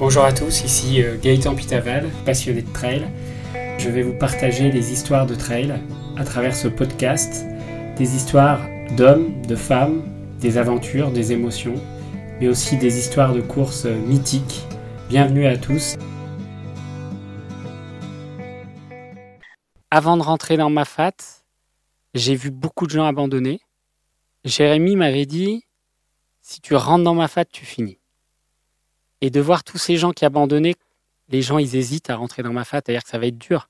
Bonjour à tous, ici euh, Gaëtan Pitaval, passionné de trail. Je vais vous partager des histoires de trail à travers ce podcast, des histoires d'hommes, de femmes, des aventures, des émotions, mais aussi des histoires de courses mythiques. Bienvenue à tous. Avant de rentrer dans ma fat, j'ai vu beaucoup de gens abandonner. Jérémy m'avait dit, si tu rentres dans ma fat, tu finis. Et de voir tous ces gens qui abandonnaient, les gens, ils hésitent à rentrer dans ma fat, c'est-à-dire que ça va être dur.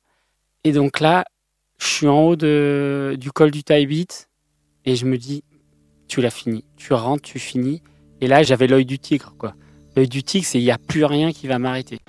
Et donc là, je suis en haut de, du col du Taibit et je me dis, tu l'as fini. Tu rentres, tu finis. Et là, j'avais l'œil du tigre, quoi. L'œil du tigre, c'est il n'y a plus rien qui va m'arrêter.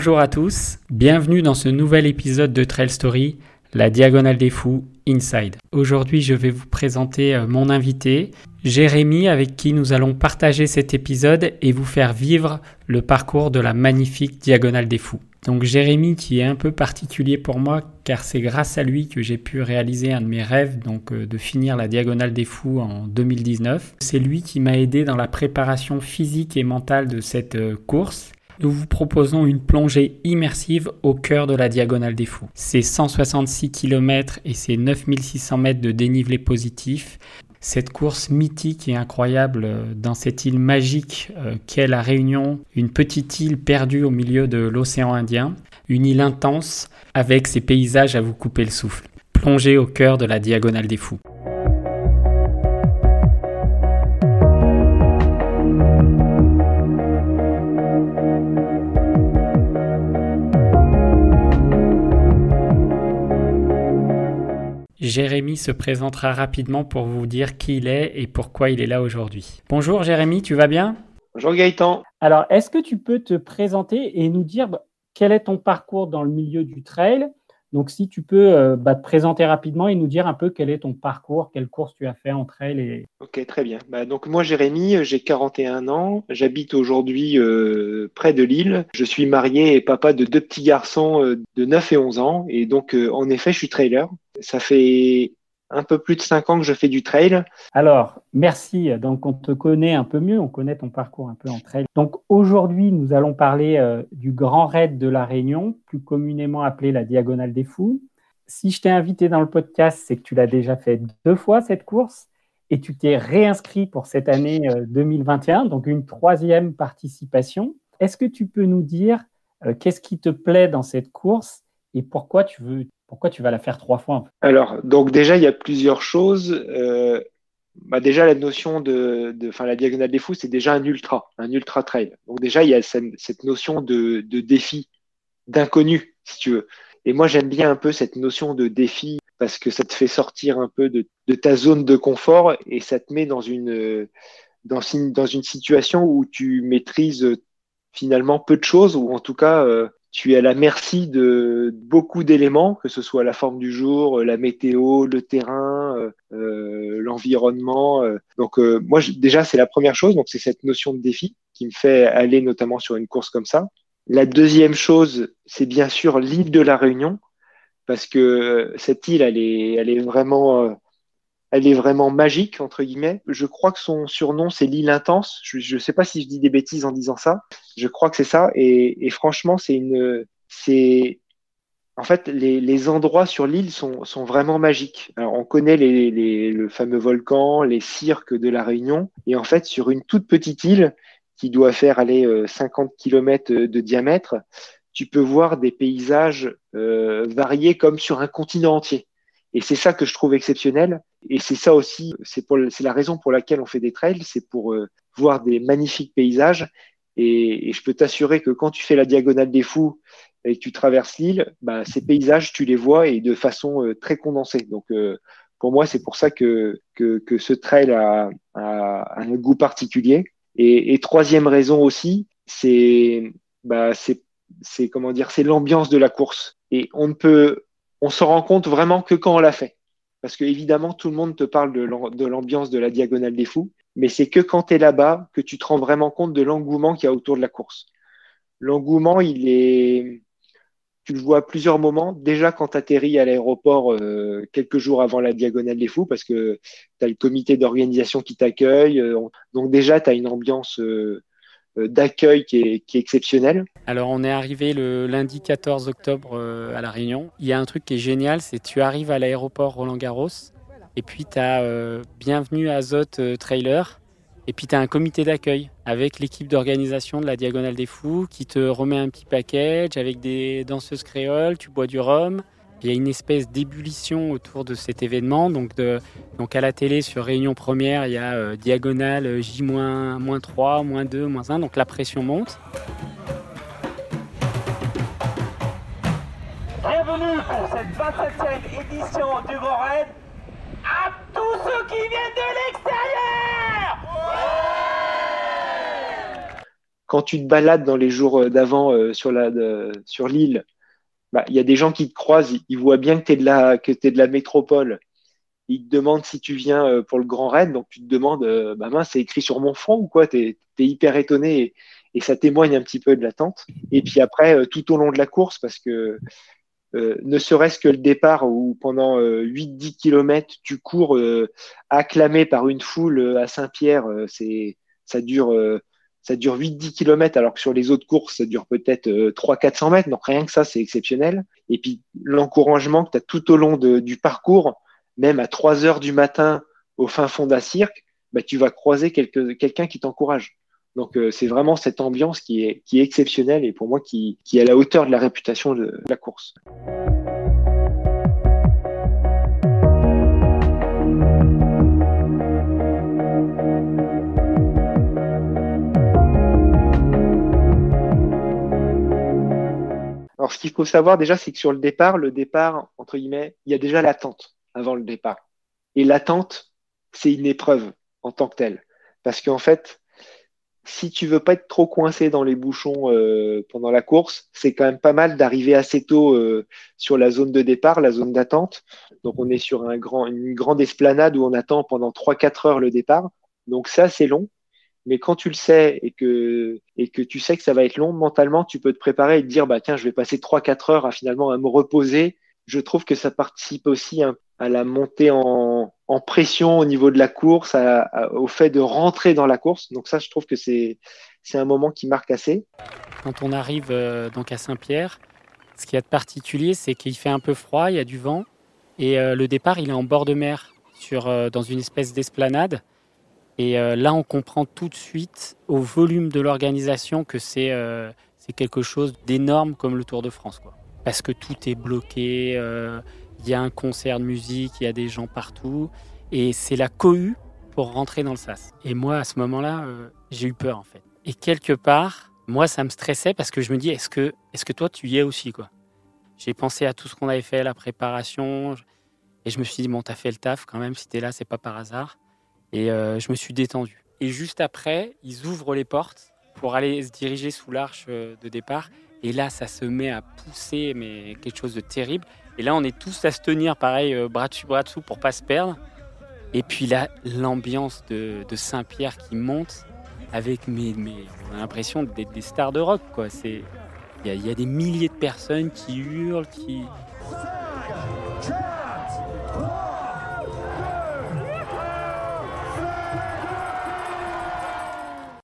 Bonjour à tous, bienvenue dans ce nouvel épisode de Trail Story, la Diagonale des Fous Inside. Aujourd'hui, je vais vous présenter euh, mon invité, Jérémy, avec qui nous allons partager cet épisode et vous faire vivre le parcours de la magnifique Diagonale des Fous. Donc Jérémy qui est un peu particulier pour moi car c'est grâce à lui que j'ai pu réaliser un de mes rêves, donc euh, de finir la Diagonale des Fous en 2019. C'est lui qui m'a aidé dans la préparation physique et mentale de cette euh, course nous vous proposons une plongée immersive au cœur de la Diagonale des Fous. C'est 166 km et c'est 9600 mètres de dénivelé positif. Cette course mythique et incroyable euh, dans cette île magique euh, qu'est la Réunion, une petite île perdue au milieu de l'océan Indien, une île intense avec ses paysages à vous couper le souffle. Plongée au cœur de la Diagonale des Fous. Jérémy se présentera rapidement pour vous dire qui il est et pourquoi il est là aujourd'hui. Bonjour Jérémy, tu vas bien? Bonjour Gaëtan. Alors, est-ce que tu peux te présenter et nous dire quel est ton parcours dans le milieu du trail? Donc, si tu peux euh, bah, te présenter rapidement et nous dire un peu quel est ton parcours, quelle course tu as fait en trail. Et... Ok, très bien. Bah, donc, moi, Jérémy, j'ai 41 ans. J'habite aujourd'hui euh, près de Lille. Je suis marié et papa de deux petits garçons euh, de 9 et 11 ans. Et donc, en effet, je suis trailer. Ça fait un peu plus de cinq ans que je fais du trail. Alors, merci. Donc, on te connaît un peu mieux, on connaît ton parcours un peu en trail. Donc, aujourd'hui, nous allons parler euh, du Grand Raid de la Réunion, plus communément appelé la Diagonale des Fous. Si je t'ai invité dans le podcast, c'est que tu l'as déjà fait deux fois cette course et tu t'es réinscrit pour cette année 2021, euh, donc une troisième participation. Est-ce que tu peux nous dire euh, qu'est-ce qui te plaît dans cette course et pourquoi tu veux pourquoi tu vas la faire trois fois Alors, donc déjà, il y a plusieurs choses. Euh, bah déjà, la notion de, de la diagonale des fous, c'est déjà un ultra, un ultra trail. Donc déjà, il y a cette, notion de, défi, d'inconnu, si tu veux. Et moi, j'aime bien un peu cette notion de défi parce que ça te fait sortir un peu de, ta zone de confort et ça te met dans une, dans, dans une situation où tu maîtrises finalement peu de choses ou en tout cas euh, tu es à la merci de beaucoup d'éléments, que ce soit la forme du jour, la météo, le terrain, euh, euh l'environnement. Euh. Donc euh, moi déjà c'est la première chose, donc c'est cette notion de défi qui me fait aller notamment sur une course comme ça. La deuxième chose, c'est bien sûr l'île de la Réunion, parce que cette île, elle est, elle est vraiment elle est vraiment magique, entre guillemets. Je crois que son surnom, c'est l'île intense. Je ne sais pas si je dis des bêtises en disant ça. Je crois que c'est ça. Et, franchement, c'est une, c'est, en fait, les, endroits sur l'île sont, sont, vraiment magiques. On connaît les, le fameux volcan, les cirques de la Réunion. Et en fait, sur une toute petite île qui doit faire aller 50 euh, km de diamètre, tu peux voir des paysages euh, variés comme sur un continent entier. Et c'est ça que je trouve exceptionnel. Et c'est ça aussi, c'est la raison pour laquelle on fait des trails, c'est pour euh, voir des magnifiques paysages. Et, et je peux t'assurer que quand tu fais la diagonale des fous et que tu traverses l'île, bah, ces paysages, tu les vois et de façon euh, très condensée. Donc, euh, pour moi, c'est pour ça que, que, que ce trail a, a, un goût particulier. Et, et troisième raison aussi, c'est, bah, c'est comment dire, c'est l'ambiance de la course. Et on ne peut, on se rend compte vraiment que quand on l'a fait. Parce que évidemment, tout le monde te parle de l'ambiance de la diagonale des fous, mais c'est que quand tu es là-bas que tu te rends vraiment compte de l'engouement qu'il y a autour de la course. L'engouement, il est, tu le vois à plusieurs moments. Déjà quand tu atterris à l'aéroport euh, quelques jours avant la Diagonale des Fous, parce que tu as le comité d'organisation qui t'accueille. Euh, donc déjà, tu as une ambiance euh, d'accueil qui est, exceptionnelle. Alors on est arrivé le lundi 14 octobre à La Réunion. Il y a un truc qui est génial, c'est tu arrives à l'aéroport Roland Garros et puis tu as Bienvenue à Azote Trailer et puis tu as un comité d'accueil avec l'équipe d'organisation de la Diagonale des Fous qui te remet un petit package avec des danseuses créoles, tu bois du rhum. Il y a une espèce d'ébullition autour de cet événement. Donc, de, donc à la télé, sur Réunion Première, il y a euh, Diagonale J-3, moins 2, moins 1. Donc la pression monte. Bienvenue pour cette 27e édition du Grand Raid à tous ceux qui viennent de l'extérieur Quand tu te balades dans les jours euh, d'avant euh, sur l'île, bah, il y a des gens qui te croisent, ils, voient bien que tu es de la métropole. Ils te demandent si tu viens euh, pour le Grand Raid, donc tu te demandes, bah mince, c'est écrit sur mon front ou quoi? Tu es, hyper étonné et, ça témoigne un petit peu de l'attente. Et puis après, tout au long de la course, parce que euh, ne serait-ce que le départ où pendant 8-10 euh, km tu cours euh, acclamé par une foule à Saint-Pierre, c'est ça dure ça dure 8-10 km alors que sur les autres courses ça dure peut-être 300-400 mètres, donc rien que ça c'est exceptionnel. Et puis l'encouragement que tu as tout au long du parcours, même à 3 heures du matin au fin fond d'un cirque, bah, tu vas croiser quelqu'un qui t'encourage. Donc c'est vraiment cette ambiance qui est, exceptionnelle et pour moi qui est à la hauteur de la réputation de la course. Ce qu'il faut savoir déjà, c'est que sur le départ, le départ, entre guillemets, il y a déjà l'attente avant le départ. Et l'attente, c'est une épreuve en tant que telle. Parce qu'en fait, si tu veux pas être trop coincé dans les bouchons euh, pendant la course, c'est quand même pas mal d'arriver assez tôt euh, sur la zone de départ, la zone d'attente. Donc on est sur une grande esplanade où on attend pendant 3-4 heures le départ. Donc ça c'est long, mais quand tu le sais et que, et que tu sais que ça va être long, mentalement, tu peux te préparer et te dire, bah, tiens, je vais passer 3-4 heures à finalement à me reposer. Je trouve que ça participe aussi à la montée en, pression au niveau de la course, au fait de rentrer dans la course. Donc ça, je trouve que c'est, c'est un moment qui marque assez. Quand on arrive euh, donc à Saint-Pierre, ce qui est de particulier, c'est qu'il fait un peu froid, il y a du vent, et euh, le départ, il est en bord de mer, sur, euh, dans une espèce d'esplanade. Et euh, là, on comprend tout de suite au volume de l'organisation que c'est euh, quelque chose d'énorme comme le Tour de France. Quoi. Parce que tout est bloqué, euh, il y a un concert de musique, il y a des gens partout. Et c'est la cohue pour rentrer dans le sas. Et moi, à ce moment-là, j'ai eu peur en fait. Et quelque part, moi, ça me stressait parce que je me dis, est-ce que, est que toi, tu y es aussi quoi? J'ai pensé à tout ce qu'on avait fait, la préparation. Et je me suis dit, bon, t'as fait le taf quand même, si t'es là, c'est pas par hasard. Et euh, je me suis détendu. Et juste après, ils ouvrent les portes pour aller se diriger sous l'arche euh, de départ. Et là, ça se met à pousser, mais quelque chose de terrible. Et là, on est tous à se tenir, pareil, euh, bras dessus, bras dessous, pour pas se perdre. Et puis là, l'ambiance de, Saint-Pierre qui monte avec mes, on a l'impression d'être des stars de rock, il y, a des milliers de personnes qui hurlent, qui,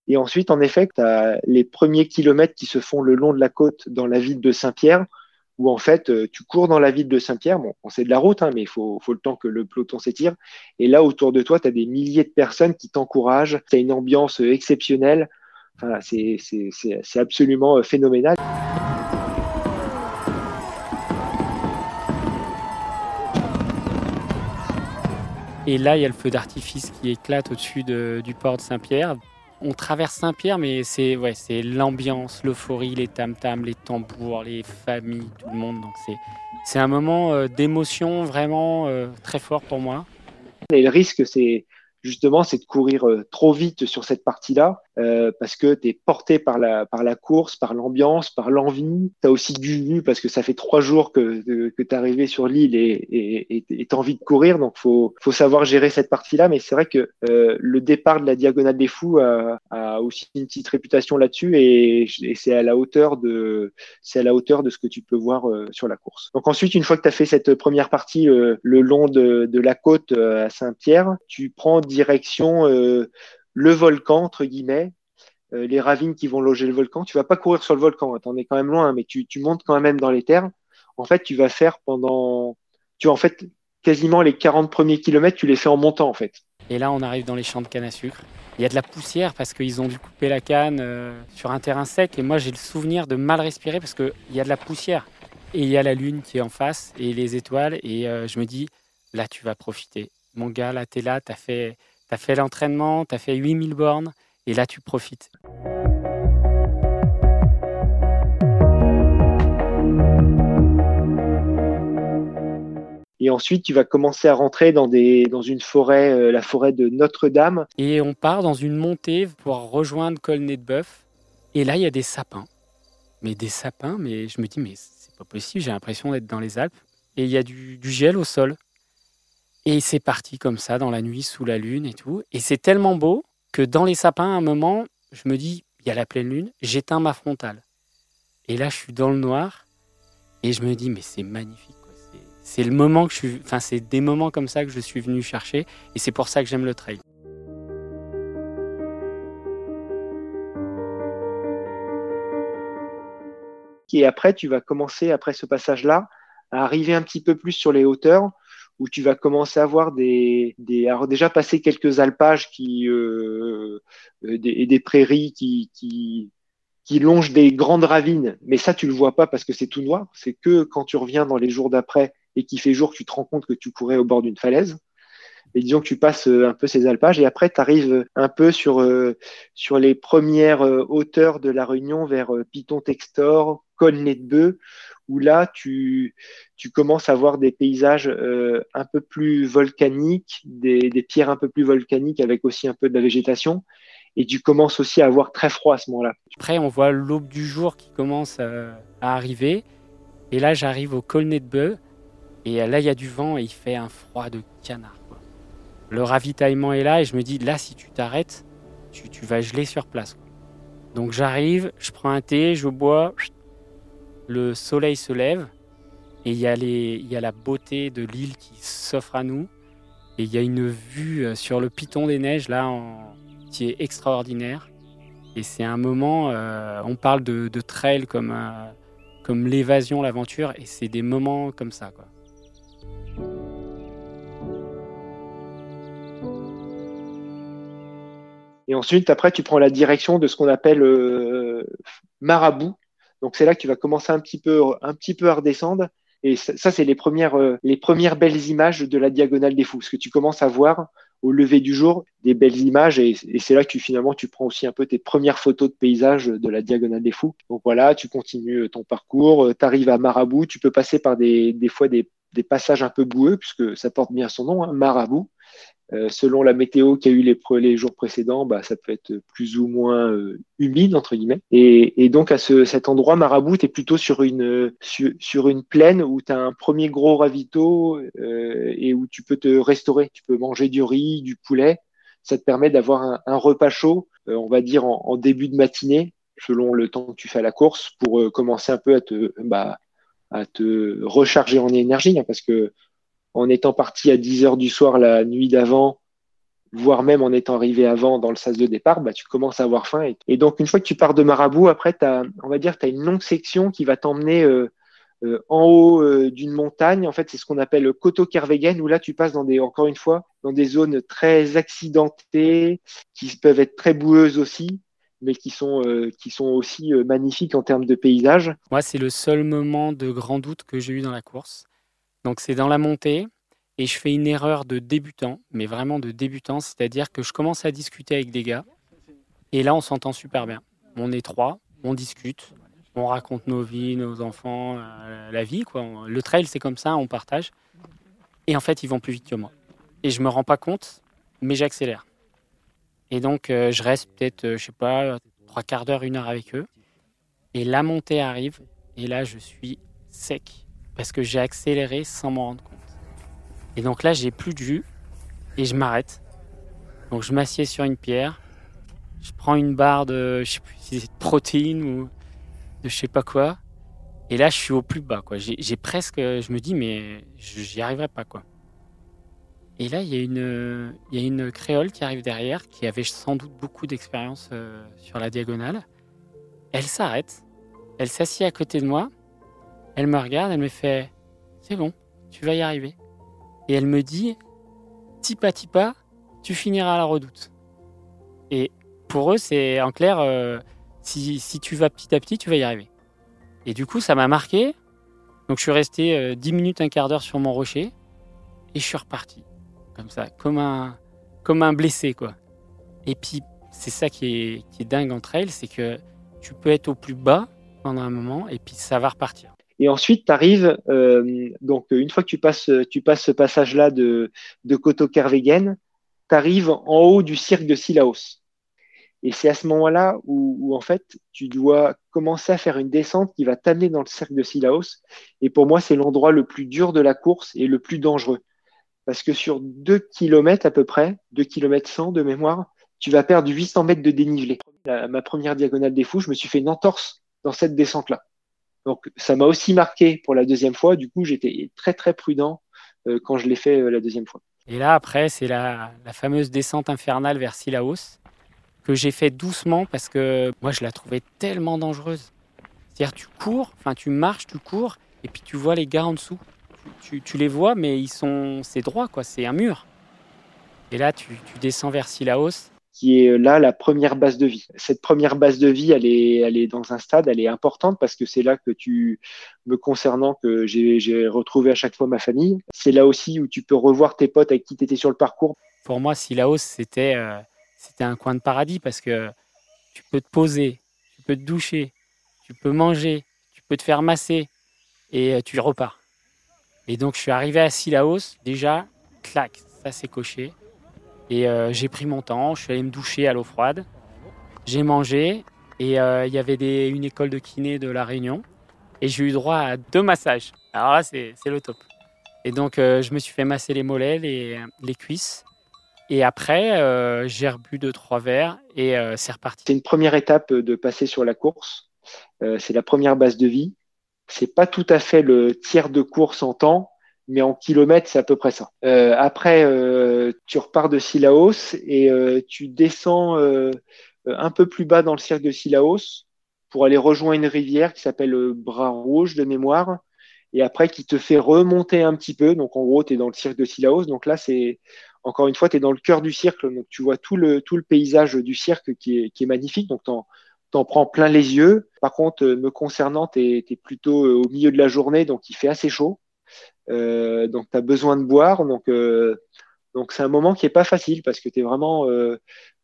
Et ensuite, en effet, tu as les premiers kilomètres qui se font le long de la côte dans la ville de Saint-Pierre, où en fait, euh, tu cours dans la ville de Saint-Pierre. Bon, on sait de la route, hein, mais il faut, le temps que le peloton s'étire. Et là, autour de toi, tu as des milliers de personnes qui t'encouragent. Tu as une ambiance exceptionnelle. Enfin, c'est absolument euh, phénoménal. Et là, il y a le feu d'artifice qui éclate au-dessus du port de Saint-Pierre on traverse Saint-Pierre, mais c'est ouais, c'est l'ambiance, l'euphorie, les tam-tams, les tambours, les familles, tout le monde. Donc c'est c'est un moment euh, d'émotion vraiment euh, très fort pour moi. Et le risque, c'est justement, c'est de courir euh, trop vite sur cette partie-là, parce que tu es porté par la, par la course, par l'ambiance, par l'envie. Tu as aussi du vu, parce que ça fait trois jours que, que, tu es arrivé sur l'île et tu as envie de courir, donc faut, faut savoir gérer cette partie-là. Mais c'est vrai que le départ de la Diagonale des Fous a, a aussi une petite réputation là-dessus et, c'est à la hauteur de c'est à la hauteur de ce que tu peux voir euh, sur la course. Donc ensuite, une fois que tu as fait cette première partie euh, le long de, la côte euh, à Saint-Pierre, tu prends direction le volcan entre guillemets, les ravines qui vont loger le volcan. Tu vas pas courir sur le volcan, hein, t'en es quand même loin, mais tu, tu montes quand même dans les terres. En fait, tu vas faire pendant tu en fait quasiment les 40 premiers kilomètres, tu les fais en montant en fait. Et là, on arrive dans les champs de canne à sucre. Il y a de la poussière parce qu'ils ont dû couper la canne euh, sur un terrain sec. Et moi, j'ai le souvenir de mal respirer parce qu'il y a de la poussière. Et il y a la lune qui est en face et les étoiles. Et euh, je me dis, là, tu vas profiter. Mon gars, là, tu es là, tu as fait, as fait l'entraînement, tu as fait 8000 bornes. Et là, tu profites. Et ensuite, tu vas commencer à rentrer dans, une forêt, euh, la forêt de Notre-Dame. Et on part dans une montée pour rejoindre Colnet de Bœuf. Et là, il y a des sapins. Mais des sapins, mais je me dis, mais c'est pas possible, j'ai l'impression d'être dans les Alpes. Et il y a du, du gel au sol. Et c'est parti comme ça, dans la nuit, sous la lune et tout. Et c'est tellement beau que dans les sapins, à un moment, je me dis, il y a la pleine lune, j'éteins ma frontale. Et là, je suis dans le noir. Et je me dis, mais c'est magnifique c'est le moment que je suis, enfin c'est des moments comme ça que je suis venu chercher et c'est pour ça que j'aime le trail. Et après, tu vas commencer, après ce passage-là, à arriver un petit peu plus sur les hauteurs, où tu vas commencer à voir des, des déjà passer quelques alpages qui, euh, euh des, et des prairies qui, qui, qui longent des grandes ravines, mais ça tu le vois pas parce que c'est tout noir. C'est que quand tu reviens dans les jours d'après et qu'il fait jour, tu te rends compte que tu courais au bord d'une falaise. Et disons que tu passes euh, un peu ces alpages et après tu arrives un peu sur, euh, sur les premières euh, hauteurs de la Réunion vers Piton Textor, Colnet de Bœuf, où là tu, tu commences à voir des paysages un peu plus volcaniques, des, des pierres un peu plus volcaniques avec aussi un peu de la végétation et tu commences aussi à avoir très froid à ce moment-là. Après, on voit l'aube du jour qui commence à, arriver. Et là, j'arrive au Colnet de Bœuf et là, il y a du vent et il fait un froid de canard. Le ravitaillement est là et je me dis, là, si tu t'arrêtes, tu, vas geler sur place. Donc j'arrive, je prends un thé, je bois, le soleil se lève et il y, a la beauté de l'île qui s'offre à nous. Et il y a une vue euh, sur le piton des neiges là qui est extraordinaire. Et c'est un moment, euh, on parle de, trail comme, euh, comme l'évasion, l'aventure, et c'est des moments comme ça. Et ensuite, après, tu prends la direction de ce qu'on appelle euh, marabout. Donc c'est là que tu vas commencer un petit peu, un petit peu à redescendre. Et ça, c'est les premières, euh, les premières belles images de la diagonale des fous. Ce que tu commences à voir au lever du jour, des belles images. Et, c'est là que finalement tu prends aussi un peu tes premières photos de paysages de la diagonale des fous. Donc voilà, tu continues ton parcours, tu arrives à Marabout, tu peux passer par des, des fois des, des passages un peu boueux, puisque ça porte bien son nom, hein, Marabout. Euh, selon la météo qu'il y a eu les, jours précédents, bah, ça peut être plus ou moins euh, humide entre guillemets. Et, donc à ce, cet endroit, Marabout, tu es plutôt sur une sur, une plaine où tu as un premier gros ravito euh, et où tu peux te restaurer. Tu peux manger du riz, du poulet. Ça te permet d'avoir un, repas chaud, on va dire en, début de matinée, selon le temps que tu fais la course, pour commencer un peu à te bah, à te recharger en énergie, hein, parce que en étant parti à 10 heures du soir la nuit d'avant, voire même en étant arrivé avant dans le sas de départ, bah, tu commences à avoir faim. Et, donc, une fois que tu pars de Marabout, après, on va dire, tu as une longue section qui va t'emmener euh, euh, en haut euh, d'une montagne. En fait, c'est ce qu'on appelle Coteau Kervegen, où là, tu passes dans des, encore une fois, dans des zones très accidentées, qui peuvent être très boueuses aussi mais qui sont, qui sont aussi magnifiques en termes de paysage. Moi, c'est le seul moment de grand doute que j'ai eu dans la course. Donc c'est dans la montée et je fais une erreur de débutant, mais vraiment de débutant, c'est-à-dire que je commence à discuter avec des gars et là on s'entend super bien. On est trois, on discute, on raconte nos vies, nos enfants, euh, la vie quoi. Le trail c'est comme ça, on partage. Et en fait ils vont plus vite que moi. Et je me rends pas compte, mais j'accélère. Et donc euh, je reste peut-être, euh, je sais pas, trois quarts d'heure, une heure avec eux. Et la montée arrive et là je suis sec parce que j'ai accéléré sans m'en rendre compte. Et donc là, j'ai plus de jus et je m'arrête. Donc je m'assieds sur une pierre je prends une barre de, je sais plus si c'est de protéines ou de je sais pas quoi. Et là, je suis au plus bas. J'ai presque, je me dis, mais j'y arriverai pas, quoi. Et là, il y, a une, créole qui arrive derrière, qui avait sans doute beaucoup d'expérience euh, sur la diagonale. Elle s'arrête, elle s'assied à côté de moi, elle me regarde, elle me fait C'est bon, tu vas y arriver. Et elle me dit Tipa tipa, tu finiras à la redoute. Et pour eux, c'est en clair, euh, si, tu vas petit à petit, tu vas y arriver. Et du coup, ça m'a marqué. Donc je suis resté 10 euh, minutes, un quart d'heure sur mon rocher, et je suis reparti comme ça, comme un, comme un blessé, quoi. Et puis, c'est ça qui est, qui est dingue entre elles, c'est que tu peux être au plus bas pendant un moment, et puis ça va repartir. Et ensuite, tu arrives, euh, donc une fois que tu passes, tu passes ce passage-là de, de Koto-Kervegen, tu arrives en haut du cirque de Silaos. Et c'est à ce moment-là où, en fait, tu dois commencer à faire une descente qui va t'amener dans le cercle de Silaos. Et pour moi, c'est l'endroit le plus dur de la course et le plus dangereux parce que sur 2 km à peu près, 2 km 100 de mémoire, tu vas perdre 800 mètres de dénivelé. ma première diagonale des fous, je me suis fait une entorse dans cette descente-là. Donc ça m'a aussi marqué pour la deuxième fois. Du coup, j'étais très très prudent euh, quand je l'ai fait euh, la deuxième fois. Et là, après, c'est la, fameuse descente infernale vers Silaos que j'ai fait doucement parce que moi, je la trouvais tellement dangereuse. C'est-à-dire, tu cours, enfin, tu marches, tu cours, et puis tu vois les gars en dessous tu, les vois, mais ils sont, c'est droit, quoi. C'est un mur. Et là, tu, descends vers Silaos. Qui est là la première base de vie. Cette première base de vie, elle est, elle est dans un stade, elle est importante parce que c'est là que tu, me concernant, que j'ai retrouvé à chaque fois ma famille. C'est là aussi où tu peux revoir tes potes avec qui tu étais sur le parcours. Pour moi, Silaos, c'était, euh, c'était un coin de paradis parce que tu peux te poser, tu peux te doucher, tu peux manger, tu peux te faire masser et euh, tu repars. Et donc, je suis arrivé à Silaos, déjà, clac, ça s'est coché. Et euh, j'ai pris mon temps, je suis allé me doucher à l'eau froide. J'ai mangé et euh, il y avait une école de kiné de La Réunion. Et j'ai eu droit à deux massages. Alors là, c'est le top. Et donc, euh, je me suis fait masser les mollets, les, les cuisses. Et après, j'ai rebu deux, trois verres et c'est reparti. C'est une première étape de passer sur la course. c'est la première base de vie c'est pas tout à fait le tiers de course en temps, mais en kilomètres, c'est à peu près ça. Euh, après, euh, tu repars de Silaos et euh, tu descends un peu plus bas dans le cirque de Silaos pour aller rejoindre une rivière qui s'appelle Bras Rouge de mémoire et après qui te fait remonter un petit peu. Donc en gros, tu es dans le cirque de Silaos. Donc là, c'est encore une fois, tu es dans le cœur du cirque. Donc tu vois tout le, tout le paysage du cirque qui est, qui est magnifique. Donc t'en prends plein les yeux. Par contre, euh, me concernant, tu es, plutôt euh, au milieu de la journée, donc il fait assez chaud. Euh, donc tu as besoin de boire. Donc donc c'est un moment qui est pas facile parce que tu es vraiment euh,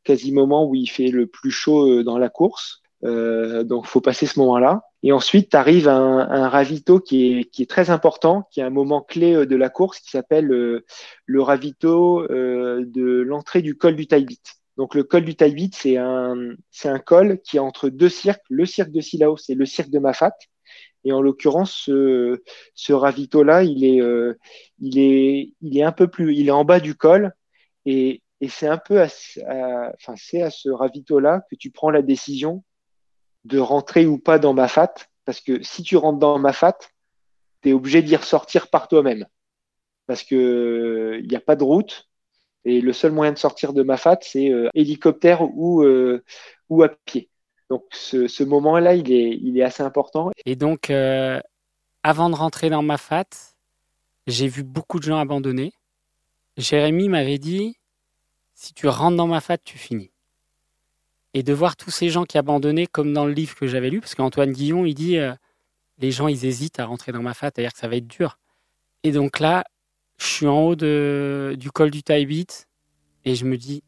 quasi moment où il fait le plus chaud dans la course. Donc faut passer ce moment-là. Et ensuite, tu arrives à un, ravito qui est, qui est très important, qui est un moment clé de la course, qui s'appelle le ravito de l'entrée du col du Taibit. Donc le col du Taïbit, c'est un, un col qui est entre deux cirques, le cirque de Silaos et le cirque de Mafat. Et en l'occurrence, ce, ce ravito-là, il est, euh, il est, il est un peu plus, il est en bas du col, et, et c'est un peu, à, enfin à ce ravito-là que tu prends la décision de rentrer ou pas dans Mafat, parce que si tu rentres dans Mafat, tu es obligé d'y ressortir par toi-même, parce que il n'y a pas de route, et le seul moyen de sortir de Mafat, c'est euh, hélicoptère ou, euh, ou à pied. Donc ce, moment-là, il est, il est assez important. Et donc, euh, avant de rentrer dans Mafat, j'ai vu beaucoup de gens abandonner. Jérémy m'avait dit, si tu rentres dans Mafat, tu finis. Et de voir tous ces gens qui abandonnaient, comme dans le livre que j'avais lu, parce qu'Antoine Guillon, il dit, les gens, ils hésitent à rentrer dans Mafat, c'est-à-dire que ça va être dur. Et donc là, je suis en haut du col du Taibit et je me dis,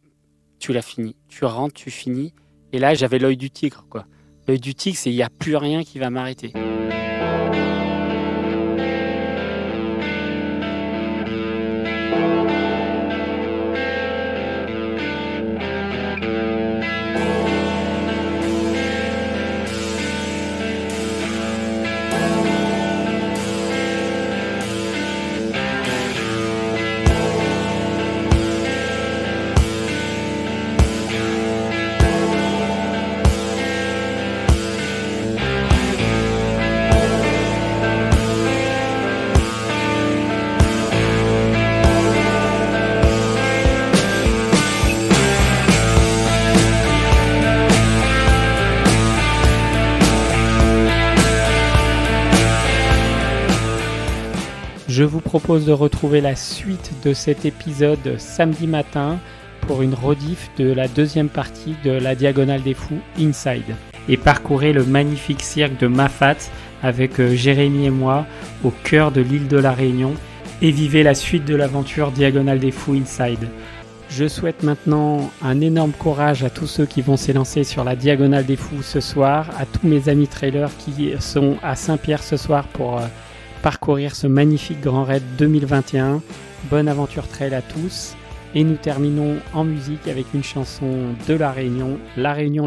tu l'as fini. Tu rentres, tu finis. Et là, j'avais l'œil du tigre, quoi. L'œil du tigre, c'est il n'y a plus rien qui va m'arrêter. Je vous propose de retrouver la suite de cet épisode samedi matin pour une rediff de la deuxième partie de la Diagonale des Fous Inside. Et parcourez le magnifique cirque de Mafat avec euh, Jérémy et moi au cœur de l'île de la Réunion et vivez la suite de l'aventure Diagonale des Fous Inside. Je souhaite maintenant un énorme courage à tous ceux qui vont s'élancer sur la Diagonale des Fous ce soir, à tous mes amis trailers qui sont à Saint-Pierre ce soir pour euh, parcourir ce magnifique Grand Raid 2021. Bonne aventure trail à tous. Et nous terminons en musique avec une chanson de La Réunion, La Réunion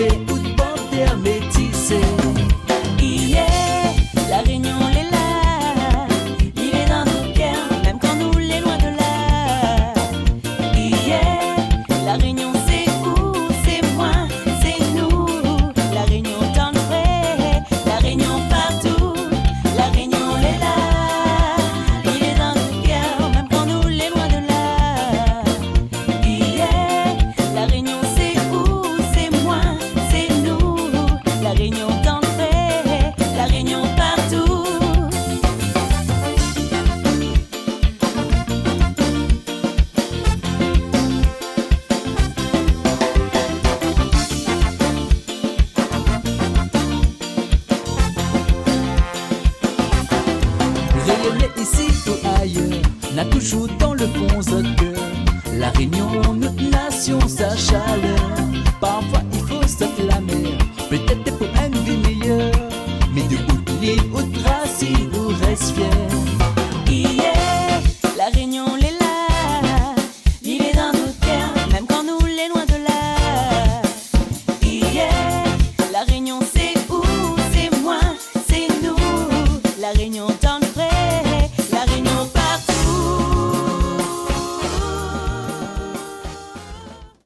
Ve ou de bote a metise. La réunion, notre nation, sa chaleur. Parfois il faut s'afflammer